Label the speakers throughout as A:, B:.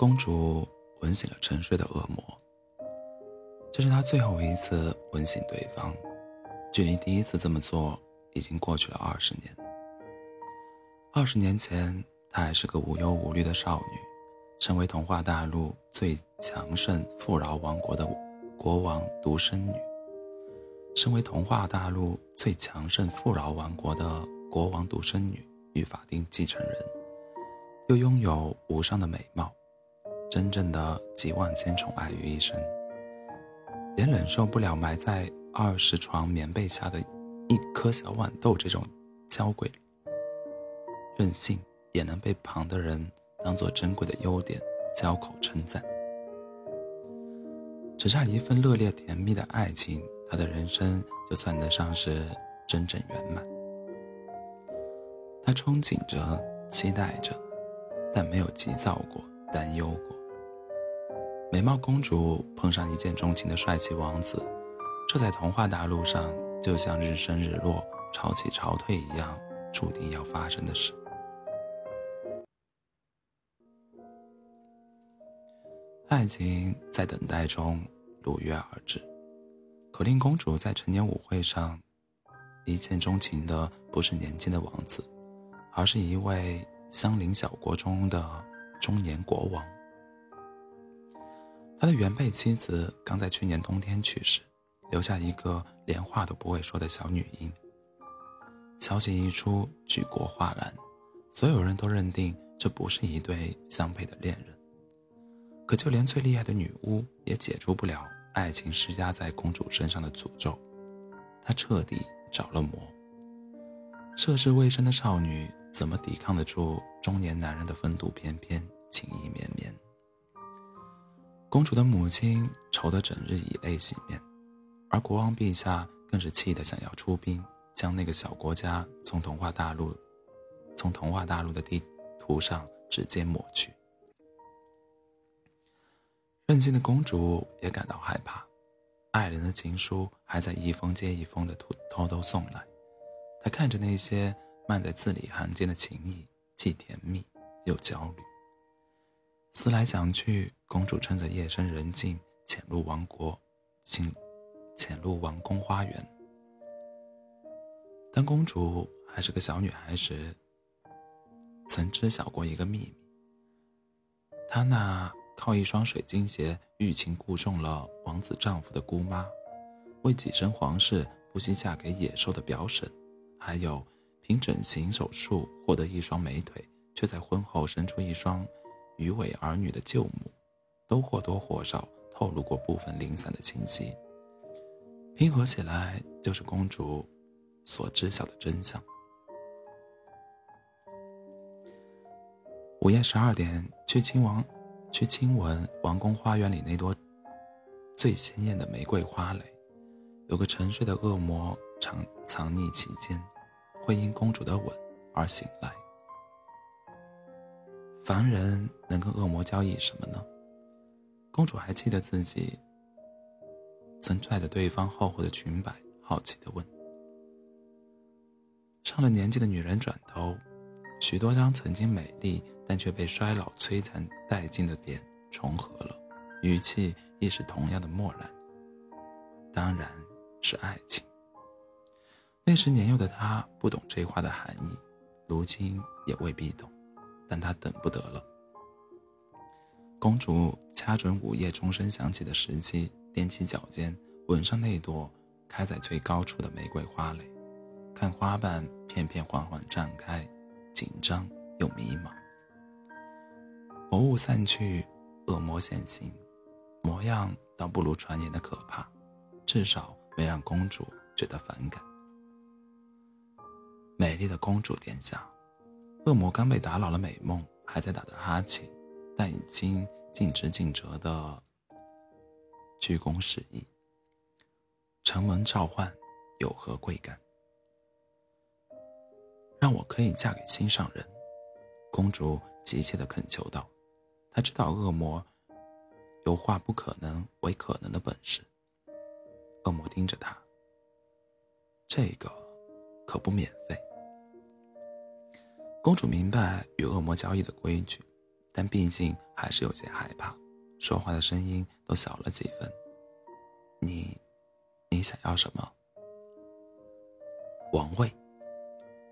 A: 公主吻醒了沉睡的恶魔。这是她最后一次吻醒对方，距离第一次这么做已经过去了二十年。二十年前，她还是个无忧无虑的少女，身为童话大陆最强盛富饶王国的国王独生女，身为童话大陆最强盛富饶王国的国王独生女与法定继承人，又拥有无上的美貌，真正的集万千宠爱于一身。也忍受不了埋在二十床棉被下的一颗小豌豆这种娇贵任性，也能被旁的人当做珍贵的优点交口称赞。只差一份热烈甜蜜的爱情，他的人生就算得上是真正圆满。他憧憬着，期待着，但没有急躁过，担忧过。美貌公主碰上一见钟情的帅气王子，这在童话大陆上就像日升日落、潮起潮退一样，注定要发生的事。爱情在等待中如约而至，可令公主在成年舞会上一见钟情的不是年轻的王子，而是一位相邻小国中的中年国王。他的原配妻子刚在去年冬天去世，留下一个连话都不会说的小女婴。消息一出，举国哗然，所有人都认定这不是一对相配的恋人。可就连最厉害的女巫也解除不了爱情施加在公主身上的诅咒，她彻底着了魔。涉世未深的少女怎么抵抗得住中年男人的风度翩翩、情意绵绵？公主的母亲愁得整日以泪洗面，而国王陛下更是气得想要出兵，将那个小国家从童话大陆，从童话大陆的地图上直接抹去。任性的公主也感到害怕，爱人的情书还在一封接一封的偷偷偷送来，她看着那些漫在字里行间的情意，既甜蜜又焦虑。思来想去，公主趁着夜深人静潜入王国，进潜入王宫花园。当公主还是个小女孩时，曾知晓过一个秘密。她那靠一双水晶鞋欲擒故纵了王子丈夫的姑妈，为跻身皇室不惜嫁给野兽的表婶，还有凭整形手术获得一双美腿，却在婚后生出一双。鱼尾儿女的舅母，都或多或少透露过部分零散的信息，拼合起来就是公主所知晓的真相。午夜十二点，去亲王，去亲吻王宫花园里那朵最鲜艳的玫瑰花蕾，有个沉睡的恶魔藏藏匿其间，会因公主的吻而醒来。凡人能跟恶魔交易什么呢？公主还记得自己曾拽着对方厚厚的裙摆，好奇地问。上了年纪的女人转头，许多张曾经美丽但却被衰老摧残殆尽的脸重合了，语气亦是同样的漠然。当然是爱情。那时年幼的她不懂这话的含义，如今也未必懂。但他等不得了。公主掐准午夜钟声响起的时机，踮起脚尖吻上那朵开在最高处的玫瑰花蕾，看花瓣片片缓缓绽开，紧张又迷茫。魔雾散去，恶魔现形，模样倒不如传言的可怕，至少没让公主觉得反感。美丽的公主殿下。恶魔刚被打扰了美梦，还在打着哈欠，但已经尽职尽责的鞠躬示意。承蒙召唤，有何贵干？让我可以嫁给心上人。公主急切的恳求道：“她知道恶魔有化不可能为可能的本事。”恶魔盯着她：“这个可不免费。”公主明白与恶魔交易的规矩，但毕竟还是有些害怕，说话的声音都小了几分。你，你想要什么？王位。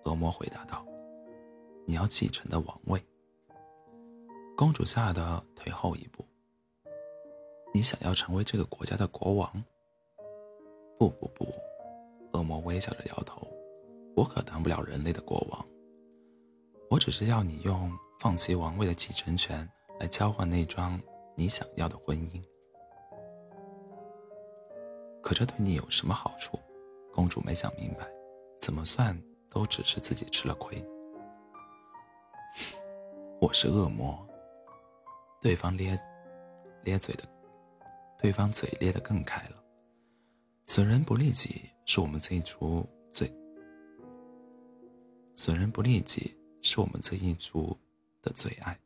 A: 恶魔回答道：“你要继承的王位。”公主吓得退后一步。你想要成为这个国家的国王？不不不，恶魔微笑着摇头。我可当不了人类的国王。我只是要你用放弃王位的继承权来交换那桩你想要的婚姻。可这对你有什么好处？公主没想明白，怎么算都只是自己吃了亏。我是恶魔。对方咧咧嘴的，对方嘴咧得更开了。损人不利己是我们这一出最损人不利己是我们这一族的最爱。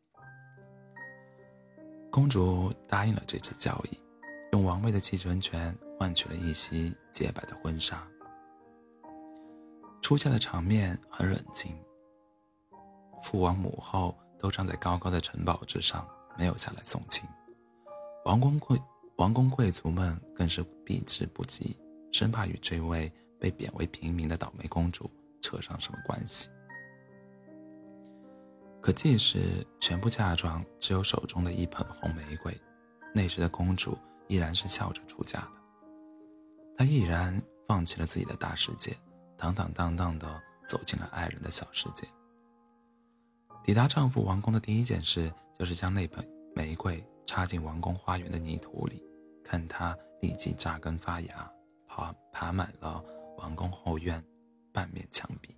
A: 公主答应了这次交易，用王位的继承权换取了一袭洁白的婚纱。出嫁的场面很冷清，父王母后都站在高高的城堡之上。没有下来送亲，王公贵王公贵族们更是避之不及，生怕与这位被贬为平民的倒霉公主扯上什么关系。可即使全部嫁妆只有手中的一盆红玫瑰，那时的公主依然是笑着出嫁的。她毅然放弃了自己的大世界，坦坦荡荡地走进了爱人的小世界。抵达丈夫王宫的第一件事，就是将那盆玫瑰插进王宫花园的泥土里，看它立即扎根发芽，爬爬满了王宫后院半面墙壁。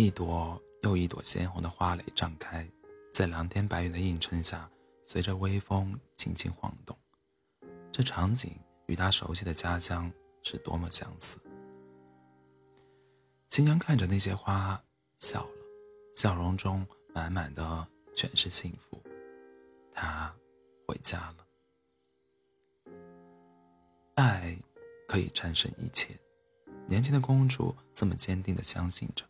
A: 一朵又一朵鲜红的花蕾绽开，在蓝天白云的映衬下，随着微风轻轻晃动。这场景与他熟悉的家乡是多么相似。新娘看着那些花，笑了，笑容中满满的全是幸福。她回家了。爱可以战胜一切，年轻的公主这么坚定的相信着。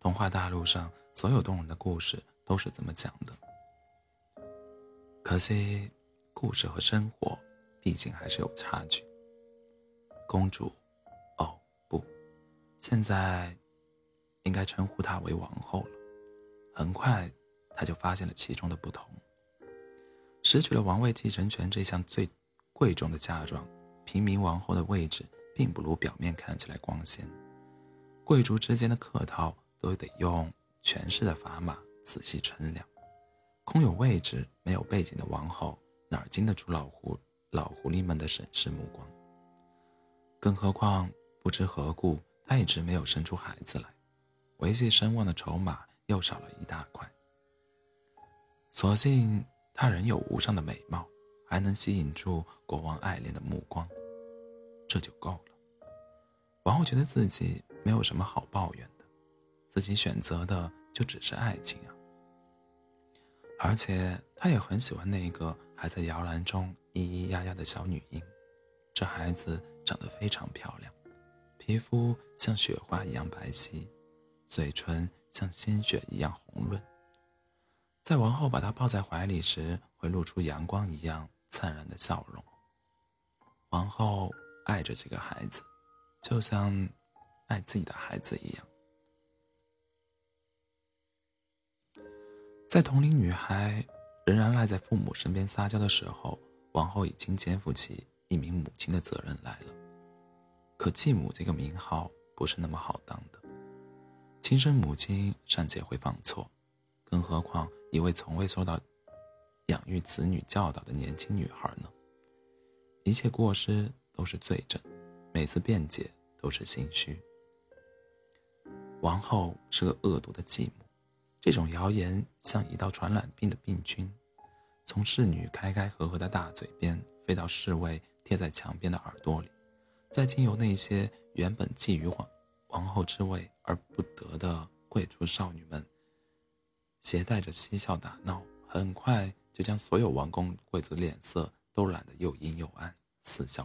A: 童话大陆上所有动人的故事都是这么讲的。可惜，故事和生活毕竟还是有差距。公主。哦不现在，应该称呼她为王后了。很快，她就发现了其中的不同。失去了王位继承权这项最贵重的嫁妆，平民王后的位置并不如表面看起来光鲜。贵族之间的客套都得用权势的砝码仔细称量。空有位置没有背景的王后，哪经得住老狐老狐狸们的审视目光？更何况，不知何故。他一直没有生出孩子来，维系声望的筹码又少了一大块。所幸他仍有无上的美貌，还能吸引住国王爱恋的目光，这就够了。王后觉得自己没有什么好抱怨的，自己选择的就只是爱情啊。而且她也很喜欢那个还在摇篮中咿咿呀呀的小女婴，这孩子长得非常漂亮。皮肤像雪花一样白皙，嘴唇像鲜血一样红润。在王后把她抱在怀里时，会露出阳光一样灿烂的笑容。王后爱着这个孩子，就像爱自己的孩子一样。在同龄女孩仍然赖在父母身边撒娇的时候，王后已经肩负起一名母亲的责任来了。可继母这个名号不是那么好当的，亲生母亲尚且会犯错，更何况一位从未受到养育子女教导的年轻女孩呢？一切过失都是罪证，每次辩解都是心虚。王后是个恶毒的继母，这种谣言像一道传染病的病菌，从侍女开开合合的大嘴边飞到侍卫贴在墙边的耳朵里。再经由那些原本觊觎皇王后之位而不得的贵族少女们，携带着嬉笑打闹，很快就将所有王公贵族的脸色都染得又阴又暗，似笑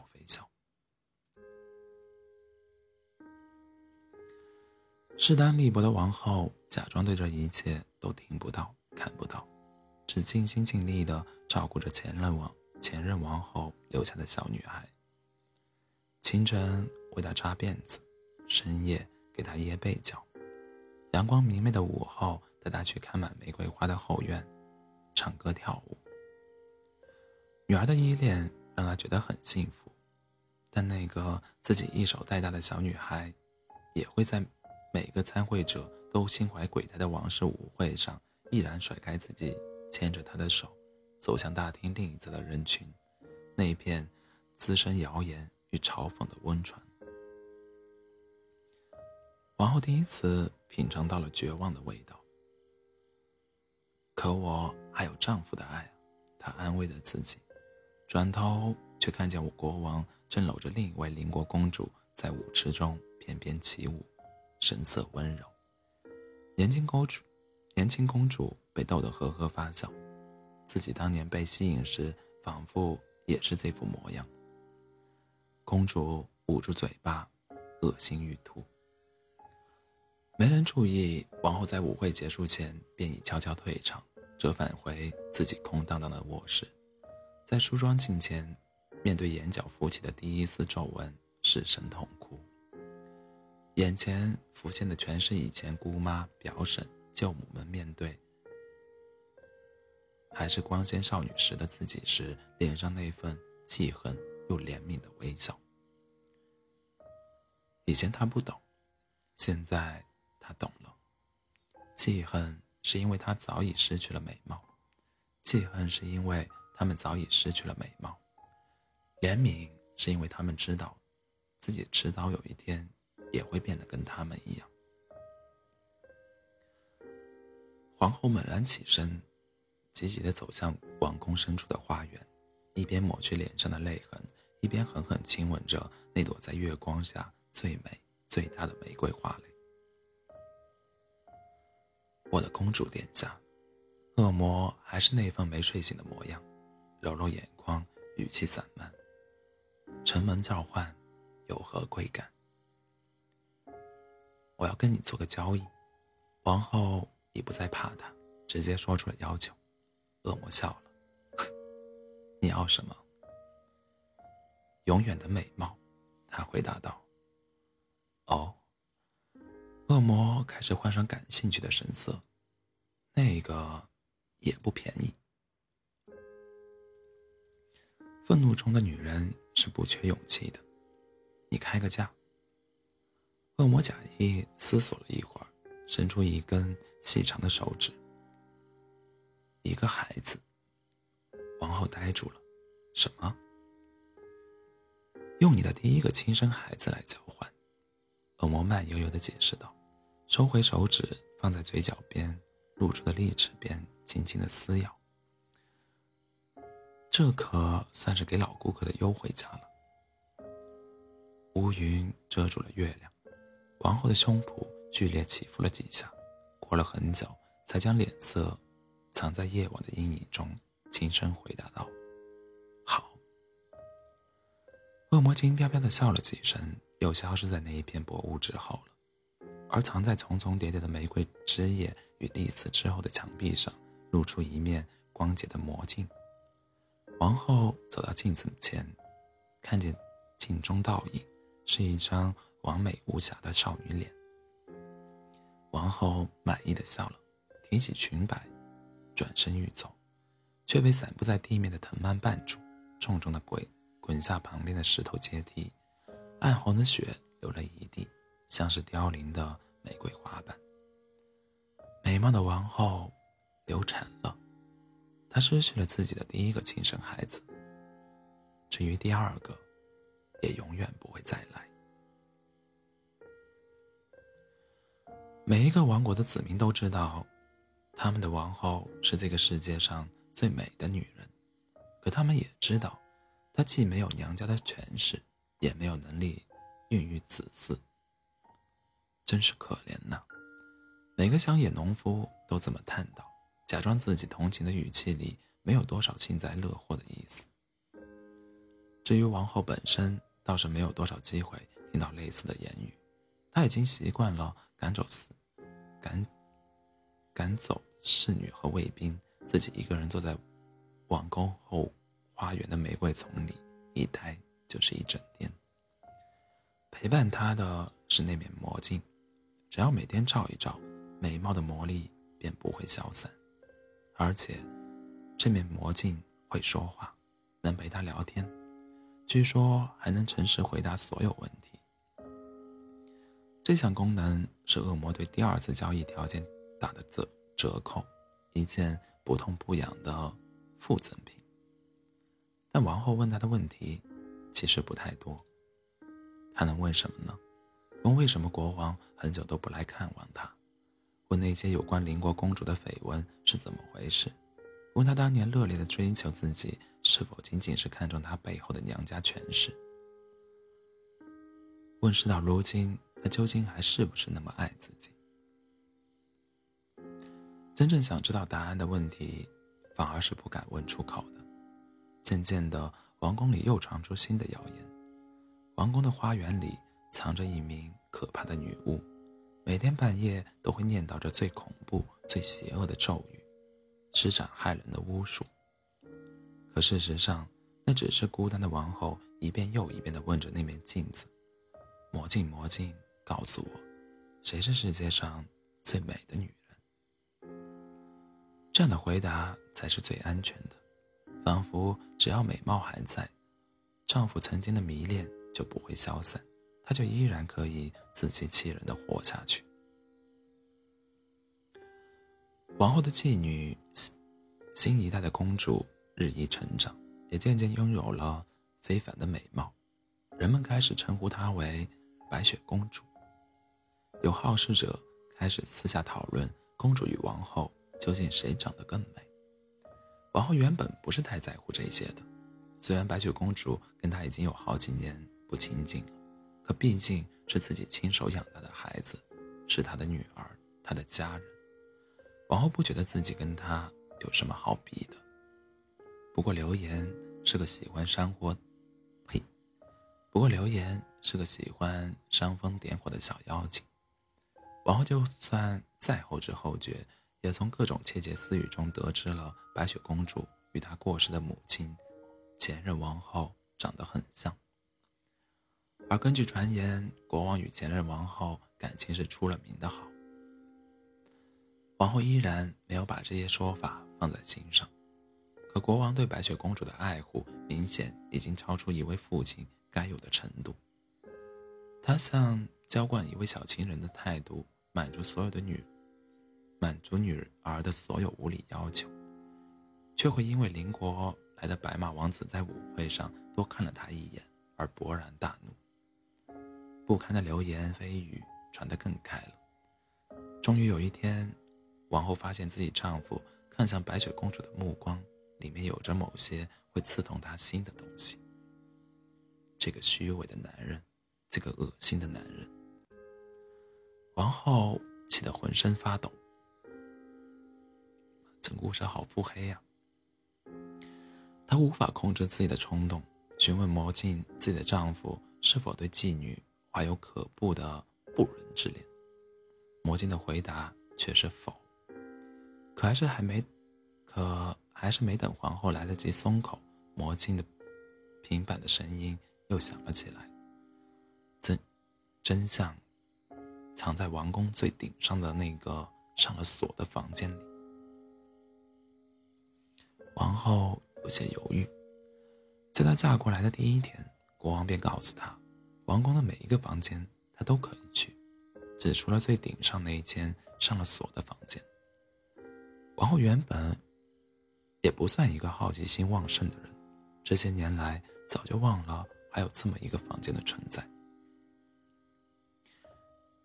A: 势单力薄的王后假装对这一切都听不到、看不到，只尽心尽力地照顾着前任王前任王后留下的小女孩。清晨为她扎辫子，深夜给她掖被角，阳光明媚的午后带她去看满玫瑰花的后院，唱歌跳舞。女儿的依恋让她觉得很幸福，但那个自己一手带大的小女孩，也会在。每个参会者都心怀鬼胎的王室舞会上，毅然甩开自己，牵着他的手，走向大厅另一侧的人群，那片滋生谣言与嘲讽的温泉。王后第一次品尝到了绝望的味道。可我还有丈夫的爱，她安慰着自己，转头却看见我国王正搂着另一位邻国公主在舞池中翩翩起舞。神色温柔，年轻公主，年轻公主被逗得呵呵发笑，自己当年被吸引时，仿佛也是这副模样。公主捂住嘴巴，恶心欲吐。没人注意，王后在舞会结束前便已悄悄退场，折返回自己空荡荡的卧室，在梳妆镜前，面对眼角浮起的第一丝皱纹，失声痛哭。眼前浮现的全是以前姑妈、表婶、舅母们面对还是光鲜少女时的自己时脸上那份记恨又怜悯的微笑。以前她不懂，现在她懂了。记恨是因为她早已失去了美貌，记恨是因为他们早已失去了美貌，怜悯是因为他们知道，自己迟早有一天。也会变得跟他们一样。皇后猛然起身，急急地走向王宫深处的花园，一边抹去脸上的泪痕，一边狠狠亲吻着那朵在月光下最美最大的玫瑰花蕾。我的公主殿下，恶魔还是那份没睡醒的模样，揉揉眼眶，语气散漫。城门召唤，有何贵干？我要跟你做个交易，王后已不再怕他，直接说出了要求。恶魔笑了，你要什么？永远的美貌，他回答道。哦，恶魔开始换上感兴趣的神色，那个也不便宜。愤怒中的女人是不缺勇气的，你开个价。恶魔假意思索了一会儿，伸出一根细长的手指。一个孩子。王后呆住了。什么？用你的第一个亲生孩子来交换？恶魔慢悠悠的解释道，收回手指，放在嘴角边露出的利齿边，轻轻的撕咬。这可算是给老顾客的优惠价了。乌云遮住了月亮。王后的胸脯剧烈起伏了几下，过了很久，才将脸色藏在夜晚的阴影中，轻声回答道：“好。”恶魔轻飘飘的笑了几声，又消失在那一片薄雾之后了。而藏在重重叠叠的玫瑰枝叶与丽刺之后的墙壁上，露出一面光洁的魔镜。王后走到镜子前，看见镜中倒影是一张。完美无瑕的少女脸。王后满意的笑了，提起裙摆，转身欲走，却被散布在地面的藤蔓绊住，重重的滚滚下旁边的石头阶梯，暗红的血流了一地，像是凋零的玫瑰花瓣。美貌的王后流产了，她失去了自己的第一个亲生孩子。至于第二个，也永远不会再来。每一个王国的子民都知道，他们的王后是这个世界上最美的女人，可他们也知道，她既没有娘家的权势，也没有能力孕育子嗣。真是可怜呐！每个乡野农夫都这么叹道，假装自己同情的语气里没有多少幸灾乐祸的意思。至于王后本身，倒是没有多少机会听到类似的言语，她已经习惯了。赶走侍赶赶走侍女和卫兵，自己一个人坐在王宫后花园的玫瑰丛里，一待就是一整天。陪伴他的是那面魔镜，只要每天照一照，美貌的魔力便不会消散。而且，这面魔镜会说话，能陪他聊天，据说还能诚实回答所有问题。这项功能是恶魔对第二次交易条件打的折折扣，一件不痛不痒的附赠品。但王后问他的问题，其实不太多。他能问什么呢？问为什么国王很久都不来看望他？问那些有关邻国公主的绯闻是怎么回事？问他当年热烈的追求自己，是否仅仅是看中他背后的娘家权势？问事到如今。他究竟还是不是那么爱自己？真正想知道答案的问题，反而是不敢问出口的。渐渐的，王宫里又传出新的谣言：王宫的花园里藏着一名可怕的女巫，每天半夜都会念叨着最恐怖、最邪恶的咒语，施展害人的巫术。可事实上，那只是孤单的王后一遍又一遍地问着那面镜子：“魔镜，魔镜。”告诉我，谁是世界上最美的女人？这样的回答才是最安全的，仿佛只要美貌还在，丈夫曾经的迷恋就不会消散，她就依然可以自欺欺人的活下去。王后的继女，新一代的公主日益成长，也渐渐拥有了非凡的美貌，人们开始称呼她为白雪公主。有好事者开始私下讨论公主与王后究竟谁长得更美。王后原本不是太在乎这些的，虽然白雪公主跟她已经有好几年不亲近了，可毕竟是自己亲手养大的孩子，是她的女儿，她的家人。王后不觉得自己跟她有什么好比的。不过流言是个喜欢煽火，呸！不过流言是个喜欢煽风点火的小妖精。王后就算再后知后觉，也从各种窃窃私语中得知了白雪公主与她过世的母亲，前任王后长得很像。而根据传言，国王与前任王后感情是出了名的好。王后依然没有把这些说法放在心上，可国王对白雪公主的爱护明显已经超出一位父亲该有的程度。他像浇灌一位小情人的态度。满足所有的女，满足女儿的所有无理要求，却会因为邻国来的白马王子在舞会上多看了她一眼而勃然大怒。不堪的流言蜚语传得更开了。终于有一天，王后发现自己丈夫看向白雪公主的目光里面有着某些会刺痛她心的东西。这个虚伪的男人，这个恶心的男人。王后气得浑身发抖，整故事好腹黑呀！她无法控制自己的冲动，询问魔镜自己的丈夫是否对妓女怀有可怖的不伦之恋。魔镜的回答却是否。可还是还没，可还是没等皇后来得及松口，魔镜的平板的声音又响了起来。真，真相。藏在王宫最顶上的那个上了锁的房间里。王后有些犹豫，在她嫁过来的第一天，国王便告诉她，王宫的每一个房间她都可以去，只除了最顶上那一间上了锁的房间。王后原本也不算一个好奇心旺盛的人，这些年来早就忘了还有这么一个房间的存在。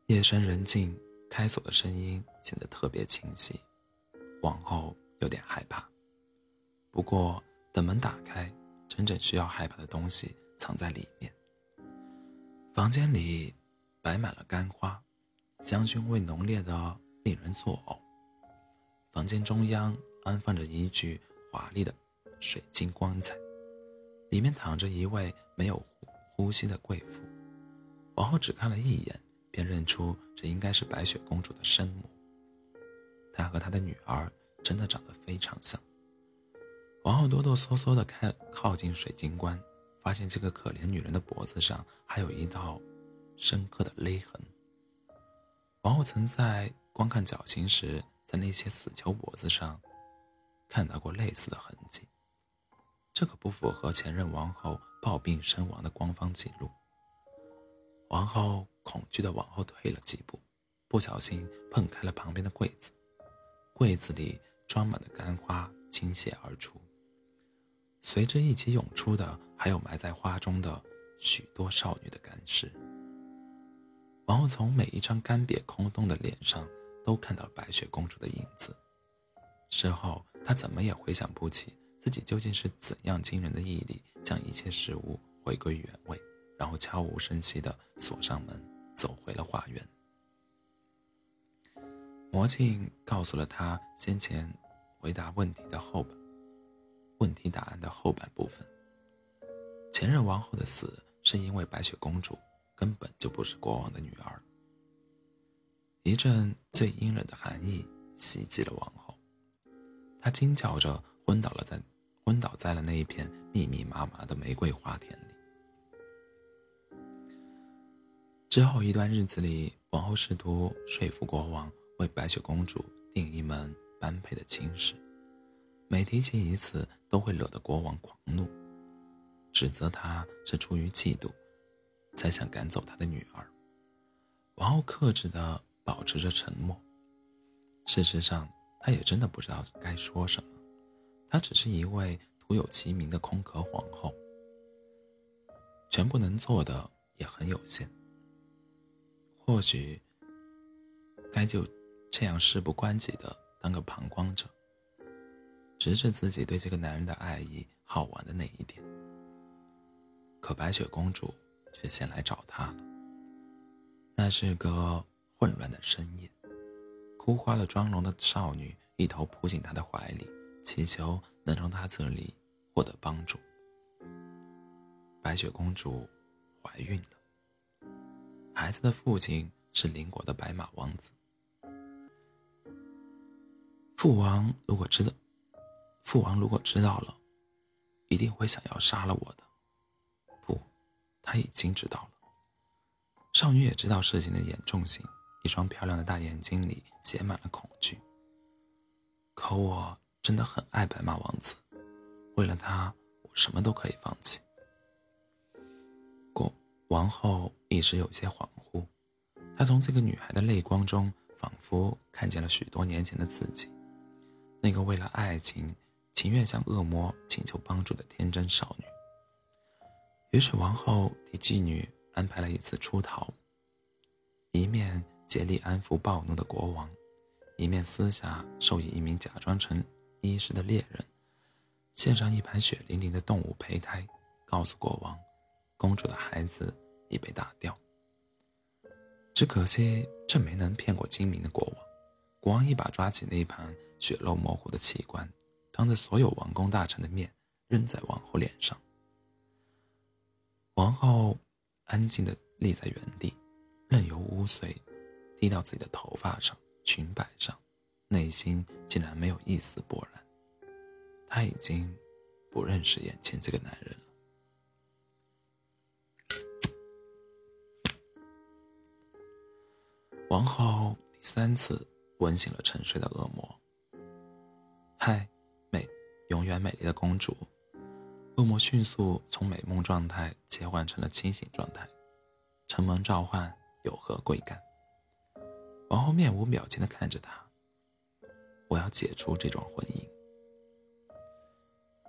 A: 夜深人静，开锁的声音显得特别清晰。王后有点害怕。不过等门打开，真正需要害怕的东西藏在里面。房间里摆满了干花，香薰味浓烈的令人作呕。房间中央安放着一具华丽的水晶棺材，里面躺着一位没有呼吸的贵妇。王后只看了一眼。便认出这应该是白雪公主的生母。她和她的女儿真的长得非常像。王后哆哆嗦嗦地看靠近水晶棺，发现这个可怜女人的脖子上还有一道深刻的勒痕。王后曾在观看绞刑时，在那些死囚脖子上看到过类似的痕迹。这可不符合前任王后暴病身亡的官方记录。王后恐惧地往后退了几步，不小心碰开了旁边的柜子，柜子里装满的干花倾泻而出。随之一起涌出的，还有埋在花中的许多少女的干尸。王后从每一张干瘪空洞的脸上都看到了白雪公主的影子。事后，她怎么也回想不起自己究竟是怎样惊人的毅力，将一切事物回归原位，然后悄无声息地锁上门，走回了花园。魔镜告诉了她先前回答问题的后半。问题答案的后半部分。前任王后的死是因为白雪公主根本就不是国王的女儿。一阵最阴冷的寒意袭击了王后，她惊叫着昏倒了在昏倒在了那一片密密麻麻的玫瑰花田里。之后一段日子里，王后试图说服国王为白雪公主定一门般配的亲事。每提起一次，都会惹得国王狂怒，指责她是出于嫉妒，才想赶走他的女儿。王后克制地保持着沉默。事实上，她也真的不知道该说什么。她只是一位徒有其名的空壳皇后，全部能做的也很有限。或许，该就这样事不关己的当个旁观者。直至自己对这个男人的爱意耗完的那一天，可白雪公主却先来找他了。那是个混乱的深夜，哭花了妆容的少女一头扑进他的怀里，祈求能从他这里获得帮助。白雪公主怀孕了，孩子的父亲是邻国的白马王子。父王如果知道。父王如果知道了，一定会想要杀了我的。不，他已经知道了。少女也知道事情的严重性，一双漂亮的大眼睛里写满了恐惧。可我真的很爱白马王子，为了他，我什么都可以放弃。王后一时有些恍惚，她从这个女孩的泪光中，仿佛看见了许多年前的自己，那个为了爱情。情愿向恶魔请求帮助的天真少女。于是王后替妓女安排了一次出逃，一面竭力安抚暴怒的国王，一面私下授意一名假装成医师的猎人，献上一盘血淋淋的动物胚胎，告诉国王，公主的孩子已被打掉。只可惜这没能骗过精明的国王，国王一把抓起那一盘血肉模糊的器官。当着所有王公大臣的面扔在王后脸上，王后安静地立在原地，任由污水滴到自己的头发上、裙摆上，内心竟然没有一丝波澜。她已经不认识眼前这个男人了。王后第三次吻醒了沉睡的恶魔。嗨。美永远美丽的公主，恶魔迅速从美梦状态切换成了清醒状态。承蒙召唤，有何贵干？王后面无表情的看着他。我要解除这桩婚姻。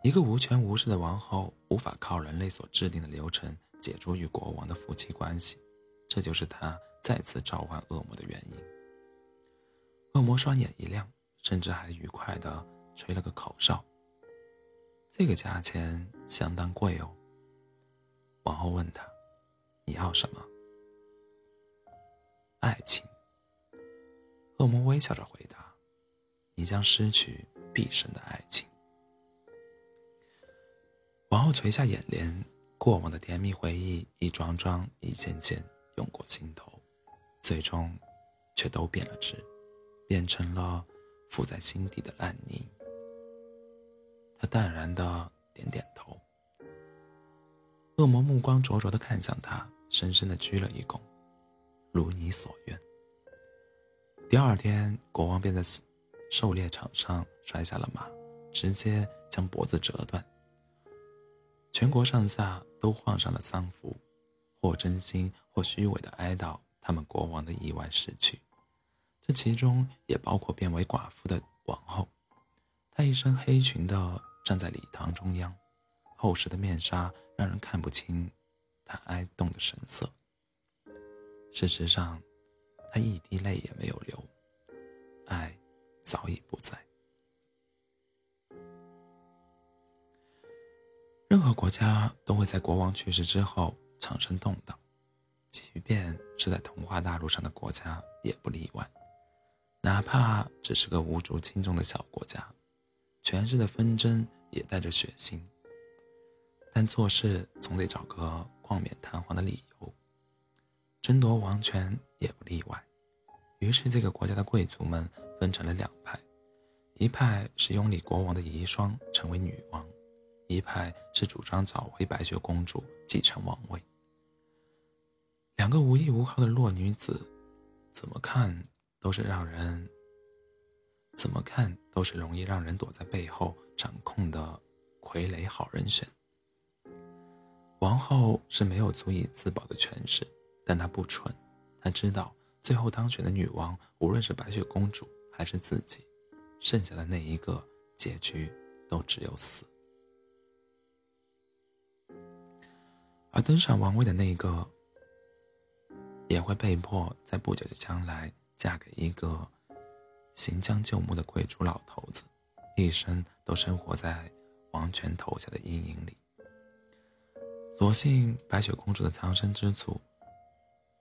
A: 一个无权无势的王后无法靠人类所制定的流程解除与国王的夫妻关系，这就是她再次召唤恶魔的原因。恶魔双眼一亮，甚至还愉快的吹了个口哨。这个价钱相当贵哦。王后问他：“你要什么？”爱情。恶魔微笑着回答：“你将失去毕生的爱情。”王后垂下眼帘，过往的甜蜜回忆一桩桩、一件件涌过心头，最终却都变了质，变成了附在心底的烂泥。他淡然的点点头。恶魔目光灼灼的看向他，深深的鞠了一躬，如你所愿。第二天，国王便在狩猎场上摔下了马，直接将脖子折断。全国上下都换上了丧服，或真心或虚伪的哀悼他们国王的意外逝去。这其中也包括变为寡妇的王后。她一身黑裙的站在礼堂中央，厚实的面纱让人看不清她哀动的神色。事实上，她一滴泪也没有流，爱早已不在。任何国家都会在国王去世之后产生动荡，即便是在童话大陆上的国家也不例外。哪怕只是个无足轻重的小国家，权势的纷争也带着血腥。但做事总得找个冠冕堂皇的理由。争夺王权也不例外。于是，这个国家的贵族们分成了两派：一派是拥立国王的遗孀成为女王。一派是主张找回白雪公主继承王位。两个无依无靠的弱女子，怎么看都是让人，怎么看都是容易让人躲在背后掌控的傀儡好人选。王后是没有足以自保的权势，但她不蠢，她知道最后当选的女王，无论是白雪公主还是自己，剩下的那一个结局都只有死。而登上王位的那一个，也会被迫在不久的将来嫁给一个行将就木的贵族老头子，一生都生活在王权头下的阴影里。所幸白雪公主的藏身之处，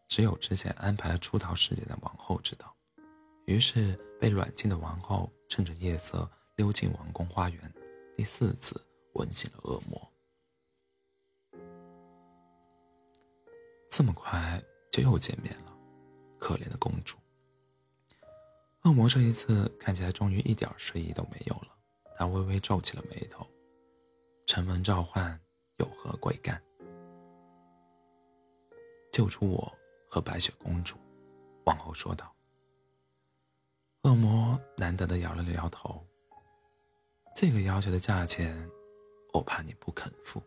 A: 只有之前安排了出逃事件的王后知道。于是被软禁的王后趁着夜色溜进王宫花园，第四次吻醒了恶魔。这么快就又见面了，可怜的公主。恶魔这一次看起来终于一点睡意都没有了，他微微皱起了眉头。城门召唤，有何贵干？救出我和白雪公主，王后说道。恶魔难得的摇了摇头。这个要求的价钱，我怕你不肯付。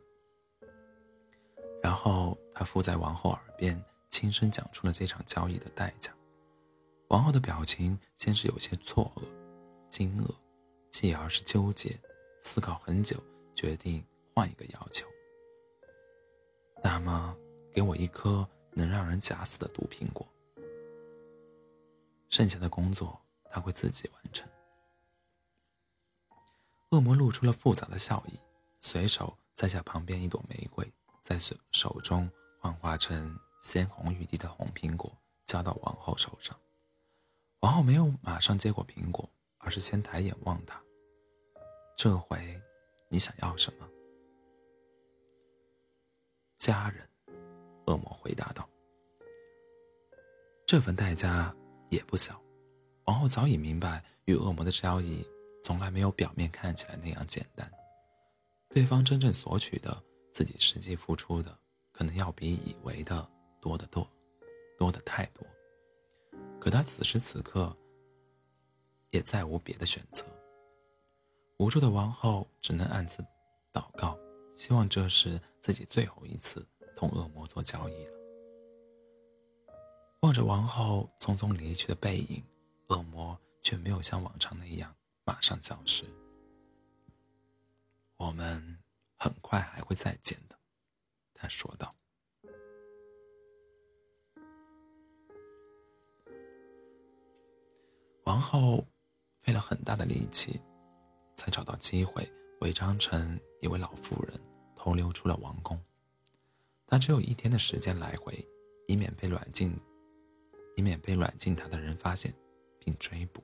A: 然后他附在王后耳边，亲身讲出了这场交易的代价。王后的表情先是有些错愕、惊愕，继而是纠结，思考很久，决定换一个要求。那么，给我一颗能让人假死的毒苹果，剩下的工作他会自己完成。恶魔露出了复杂的笑意，随手摘下旁边一朵玫瑰。在手手中幻化成鲜红欲滴的红苹果，交到王后手上。王后没有马上接过苹果，而是先抬眼望他。这回，你想要什么？家人，恶魔回答道。这份代价也不小。王后早已明白，与恶魔的交易从来没有表面看起来那样简单。对方真正索取的。自己实际付出的，可能要比以为的多得多，多的太多。可他此时此刻，也再无别的选择。无助的王后只能暗自祷告，希望这是自己最后一次同恶魔做交易了。望着王后匆匆离去的背影，恶魔却没有像往常那样马上消失。我们。很快还会再见的，他说道。后费了很大的力气，才找到机会伪装成一位老妇人，偷溜出了王宫。她只有一天的时间来回，以免被软禁，以免被软禁她的人发现并追捕。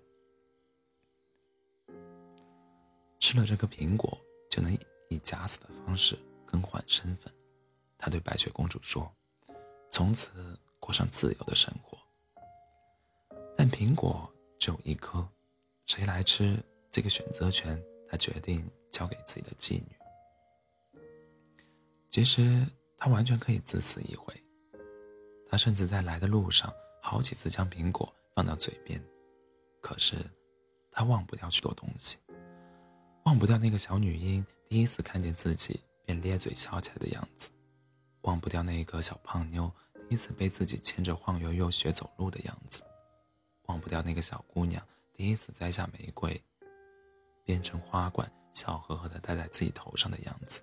A: 吃了这颗苹果，就能。以假死的方式更换身份，他对白雪公主说：“从此过上自由的生活，但苹果只有一颗，谁来吃这个选择权，他决定交给自己的妓女。其实他完全可以自私一回，他甚至在来的路上好几次将苹果放到嘴边，可是他忘不掉许多东西，忘不掉那个小女婴第一次看见自己便咧嘴笑起来的样子，忘不掉那个小胖妞第一次被自己牵着晃悠悠学走路的样子，忘不掉那个小姑娘第一次摘下玫瑰，编成花冠，笑呵呵地戴在自己头上的样子。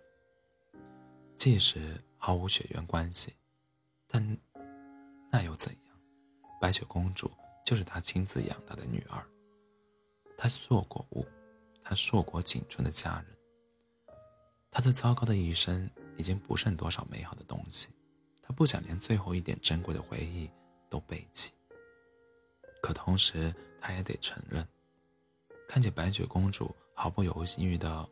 A: 即使毫无血缘关系，但那又怎样？白雪公主就是他亲自养大的女儿，他硕果无，他硕果仅存的家人。他这糟糕的一生已经不剩多少美好的东西，他不想连最后一点珍贵的回忆都背弃。可同时，他也得承认，看见白雪公主毫不犹豫地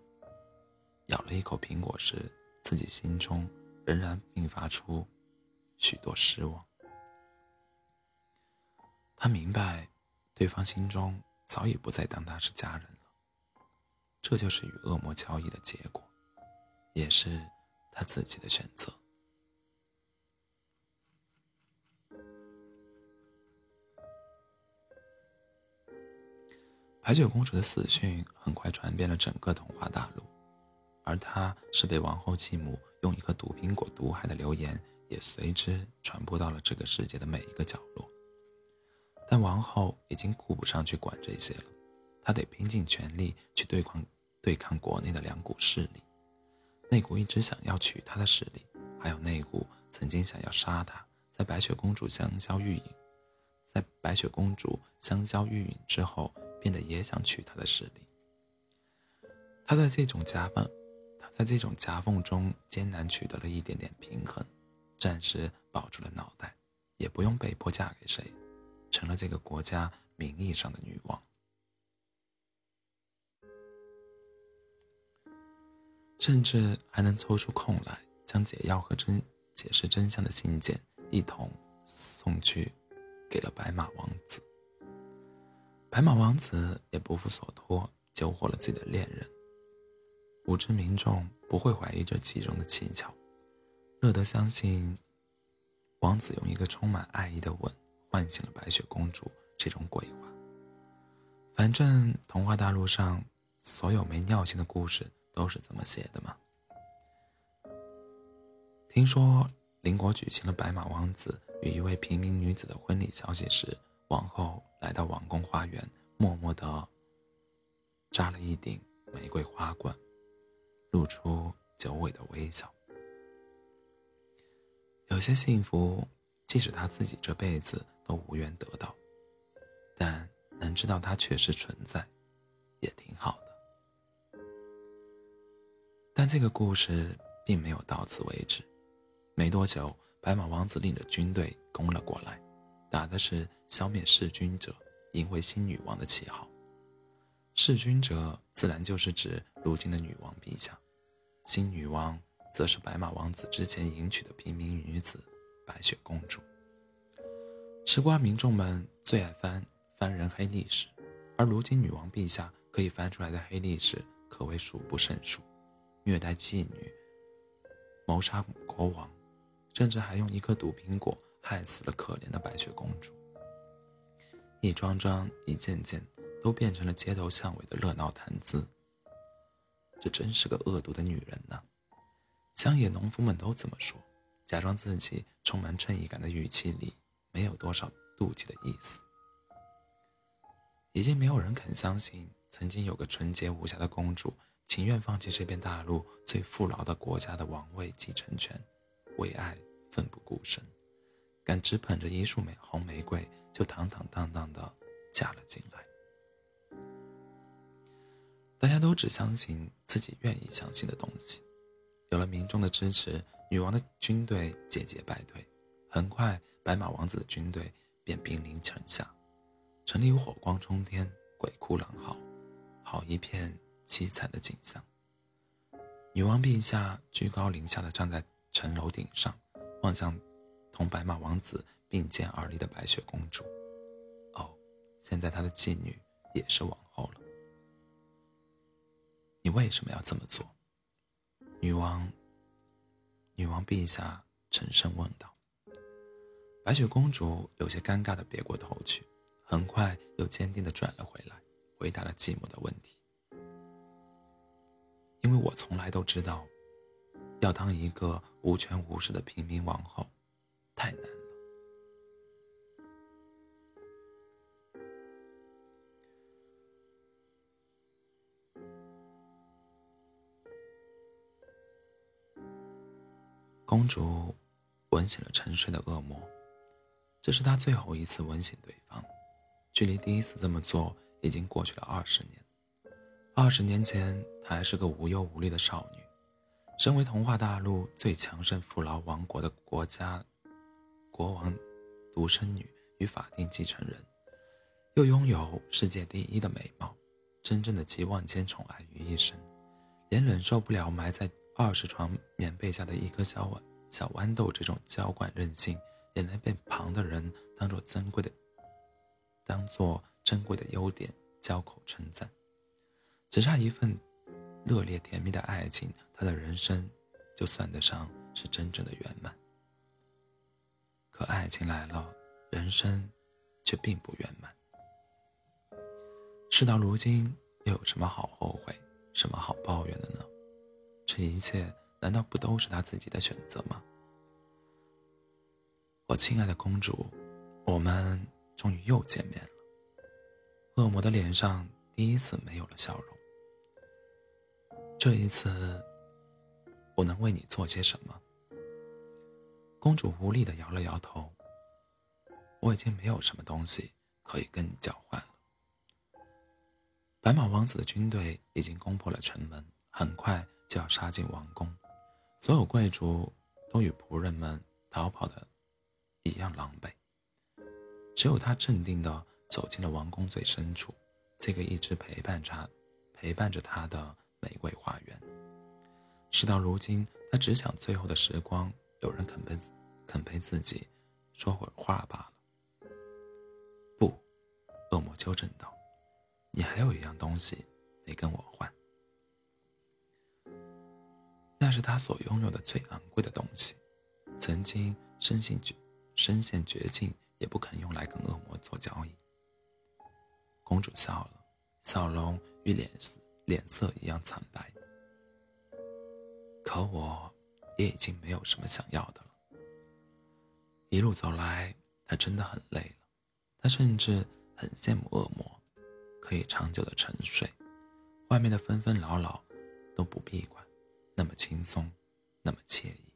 A: 咬了一口苹果时，自己心中仍然迸发出许多失望。他明白，对方心中早已不再当他是家人了。这就是与恶魔交易的结果，也是他自己的选择。白雪公主的死讯很快传遍了整个童话大陆。而她是被王后继母用一颗毒苹果毒害的流言，也随之传播到了这个世界的每一个角落。但王后已经顾不上去管这些了，她得拼尽全力去对抗对抗国内的两股势力：那股一直想要娶她的势力，还有那股曾经想要杀她，在白雪公主香消玉殒，在白雪公主香消玉殒之后，变得也想娶她的势力。她在这种夹缝。他在这种夹缝中艰难取得了一点点平衡，暂时保住了脑袋，也不用被迫嫁给谁，成了这个国家名义上的女王。甚至还能抽出空来，将解药和真解释真相的信件一同送去，给了白马王子。白马王子也不负所托，救活了自己的恋人。无知民众不会怀疑这其中的蹊跷，乐得相信王子用一个充满爱意的吻唤醒了白雪公主这种鬼话。反正童话大陆上所有没尿性的故事都是这么写的嘛。听说邻国举行了白马王子与一位平民女子的婚礼消息时，王后来到王宫花园，默默地扎了一顶玫瑰花冠。露出久违的微笑。有些幸福，即使他自己这辈子都无缘得到，但能知道它确实存在，也挺好的。但这个故事并没有到此为止。没多久，白马王子领着军队攻了过来，打的是消灭弑君者、迎回新女王的旗号。弑君者自然就是指如今的女王陛下。新女王则是白马王子之前迎娶的平民女子白雪公主。吃瓜民众们最爱翻翻人黑历史，而如今女王陛下可以翻出来的黑历史可谓数不胜数：虐待妓女、谋杀国王，甚至还用一颗毒苹果害死了可怜的白雪公主。一桩桩、一件件，都变成了街头巷尾的热闹谈资。这真是个恶毒的女人呢，乡野农夫们都这么说，假装自己充满正义感的语气里没有多少妒忌的意思。已经没有人肯相信，曾经有个纯洁无瑕的公主，情愿放弃这片大陆最富饶的国家的王位继承权，为爱奋不顾身，敢只捧着一束玫红玫瑰就坦坦荡荡的嫁了进来。大家都只相信自己愿意相信的东西。有了民众的支持，女王的军队节节败退。很快，白马王子的军队便兵临城下，城里火光冲天，鬼哭狼嚎，好一片凄惨的景象。女王陛下居高临下的站在城楼顶上，望向同白马王子并肩而立的白雪公主。哦，现在她的继女也是王后了。你为什么要这么做？女王，女王陛下沉声问道。白雪公主有些尴尬的别过头去，很快又坚定的转了回来，回答了继母的问题。因为我从来都知道，要当一个无权无势的平民王后，太难了。公主吻醒了沉睡的恶魔。这是她最后一次吻醒对方，距离第一次这么做已经过去了二十年。二十年前，她还是个无忧无虑的少女，身为童话大陆最强盛富饶王国的国家国王独生女与法定继承人，又拥有世界第一的美貌，真正的集万千宠爱于一身，连忍受不了埋在二十床棉被下的一颗小豌小豌豆这种娇惯任性。也能被旁的人当做珍贵的，当做珍贵的优点交口称赞。只差一份热烈甜蜜的爱情，他的人生就算得上是真正的圆满。可爱情来了，人生却并不圆满。事到如今，又有什么好后悔、什么好抱怨的呢？这一切难道不都是他自己的选择吗？我亲爱的公主，我们终于又见面了。恶魔的脸上第一次没有了笑容。这一次，我能为你做些什么？公主无力的摇了摇头。我已经没有什么东西可以跟你交换了。白马王子的军队已经攻破了城门，很快就要杀进王宫，所有贵族都与仆人们逃跑的。一样狼狈，只有他镇定地走进了王宫最深处，这个一直陪伴他、陪伴着他的玫瑰花园。事到如今，他只想最后的时光有人肯陪、肯陪自己说会儿话罢了。不，恶魔纠正道：“你还有一样东西没跟我换，那是他所拥有的最昂贵的东西，曾经深陷绝。”身陷绝境也不肯用来跟恶魔做交易。公主笑了，笑容与脸脸色一样惨白。可我也已经没有什么想要的了。一路走来，他真的很累了，他甚至很羡慕恶魔，可以长久的沉睡，外面的纷纷扰扰都不必管，那么轻松，那么惬意。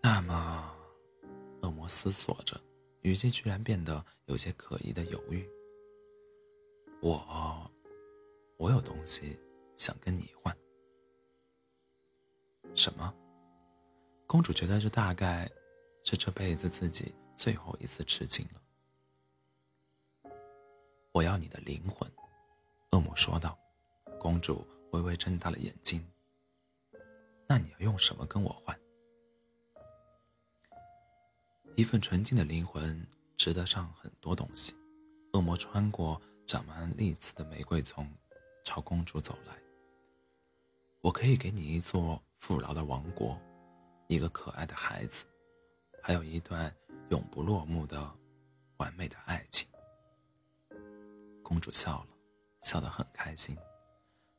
A: 那么，恶魔思索着，语气居然变得有些可疑的犹豫。我，我有东西想跟你换。什么？公主觉得这大概是这辈子自己最后一次吃惊了。我要你的灵魂，恶魔说道。公主微微睁大了眼睛。那你要用什么跟我换？一份纯净的灵魂值得上很多东西。恶魔穿过长满利刺的玫瑰丛，朝公主走来。我可以给你一座富饶的王国，一个可爱的孩子，还有一段永不落幕的完美的爱情。公主笑了，笑得很开心。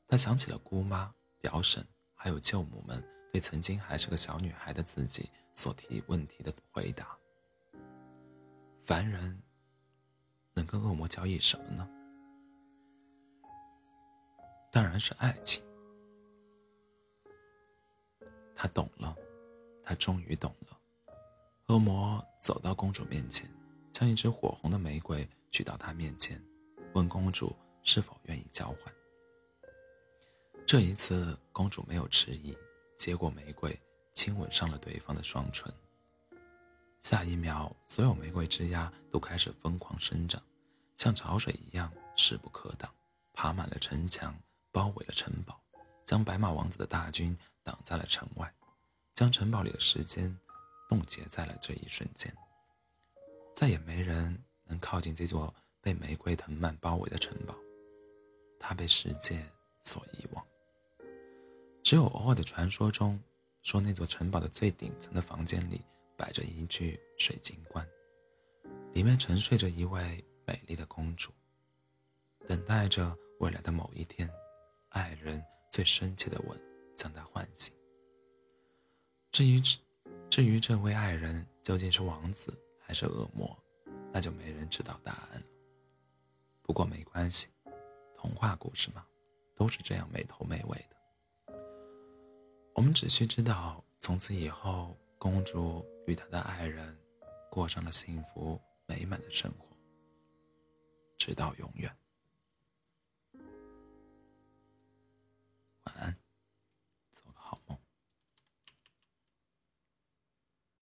A: 她想起了姑妈、表婶还有舅母们对曾经还是个小女孩的自己所提问题的回答。凡人能跟恶魔交易什么呢？当然是爱情。他懂了，他终于懂了。恶魔走到公主面前，将一支火红的玫瑰举到她面前，问公主是否愿意交换。这一次，公主没有迟疑，接过玫瑰，亲吻上了对方的双唇。下一秒，所有玫瑰枝桠都开始疯狂生长，像潮水一样势不可挡，爬满了城墙，包围了城堡，将白马王子的大军挡在了城外，将城堡里的时间冻结在了这一瞬间。再也没人能靠近这座被玫瑰藤蔓包围的城堡。他被世界所遗忘。只有偶尔的传说中，说那座城堡的最顶层的房间里摆着一具水晶棺，里面沉睡着一位美丽的公主，等待着未来的某一天，爱人最深切的吻将他唤醒。至于至于这位爱人究竟是王子还是恶魔，那就没人知道答案了。不过没关系。童话故事嘛，都是这样没头没尾的。我们只需知道，从此以后，公主与她的爱人过上了幸福美满的生活，直到永远。晚安，好梦。